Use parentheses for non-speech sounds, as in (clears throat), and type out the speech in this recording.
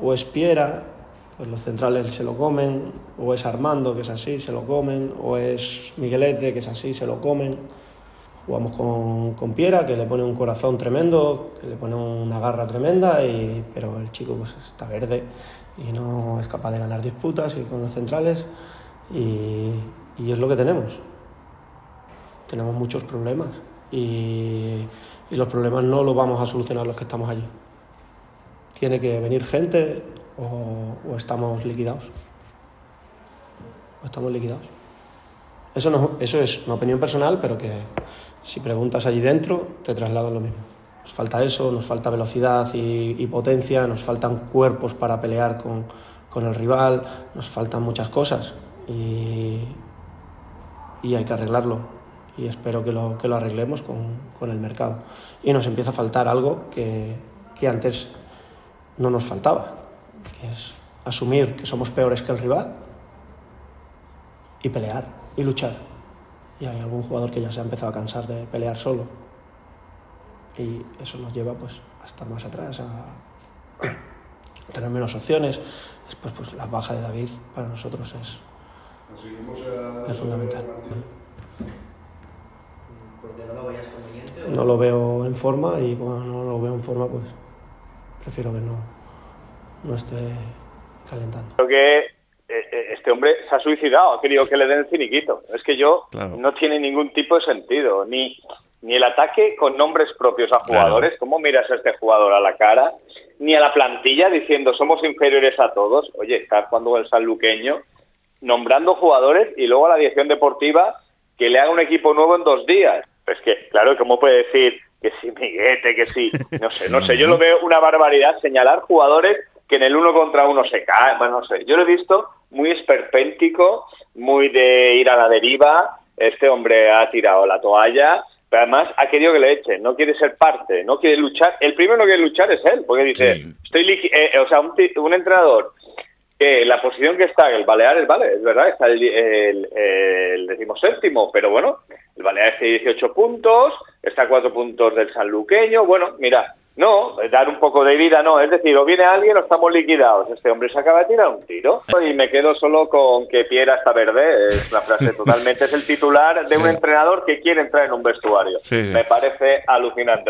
o es Piera, pues los centrales se lo comen, o es Armando, que es así, se lo comen, o es Miguelete, que es así, se lo comen. Jugamos con, con Piera, que le pone un corazón tremendo, que le pone una garra tremenda, y, pero el chico pues, está verde y no es capaz de ganar disputas y con los centrales, y, y es lo que tenemos. Tenemos muchos problemas y, y los problemas no los vamos a solucionar los que estamos allí. Tiene que venir gente o, estamos liquidados. O estamos liquidados. Eso, no, eso es una opinión personal, pero que si preguntas allí dentro te trasladan lo mismo. Nos falta eso, nos falta velocidad y, y potencia, nos faltan cuerpos para pelear con, con, el rival, nos faltan muchas cosas y, y hay que arreglarlo. Y espero que lo, que lo arreglemos con, con, el mercado. Y nos empieza a faltar algo que, que antes no nos faltaba, que es asumir que somos peores que el rival y pelear y luchar. Y hay algún jugador que ya se ha empezado a cansar de pelear solo. Y eso nos lleva pues, a estar más atrás, a (clears throat) tener menos opciones. Después, pues la baja de David para nosotros es, es fundamental. ¿Porque no lo veías conveniente? o- No lo veo en forma y cuando no lo veo en forma, pues prefiero que no, no esté calentando. Creo que eh, eh, este hombre se ha suicidado, ha querido que le den el finiquito. Es que yo Claro. no tiene ningún tipo de sentido, ni, ni el ataque con nombres propios a jugadores, ¿cómo miras a este jugador a la cara? Ni a la plantilla diciendo somos inferiores a todos. Oye, está jugando el sanluqueño, nombrando jugadores y luego a la dirección deportiva que le haga un equipo nuevo en dos días. Es que, claro, ¿cómo puede decir que sí, Miguete, que sí? No sé, no sé, yo lo veo una barbaridad señalar jugadores que en el uno contra uno se caen, bueno, no sé, yo lo he visto muy esperpéntico, muy de ir a la deriva, este hombre ha tirado la toalla, pero además ha querido que le echen, no quiere ser parte, no quiere luchar, el primero que quiere luchar es él, porque dice, Sí. estoy liqui- eh, o sea, un, un entrenador que la posición que está el Baleares, vale, es verdad, está el, el, el decimoséptimo, pero bueno, el Baleares tiene 18 puntos, está a 4 puntos del sanluqueño, bueno, mira, no, dar un poco de vida no, es decir, o viene alguien o estamos liquidados, este hombre se acaba de tirar un tiro. Y me quedo solo con que Piera está verde, es una frase totalmente, es el titular de un entrenador que quiere entrar en un vestuario, Sí, sí. me parece alucinante.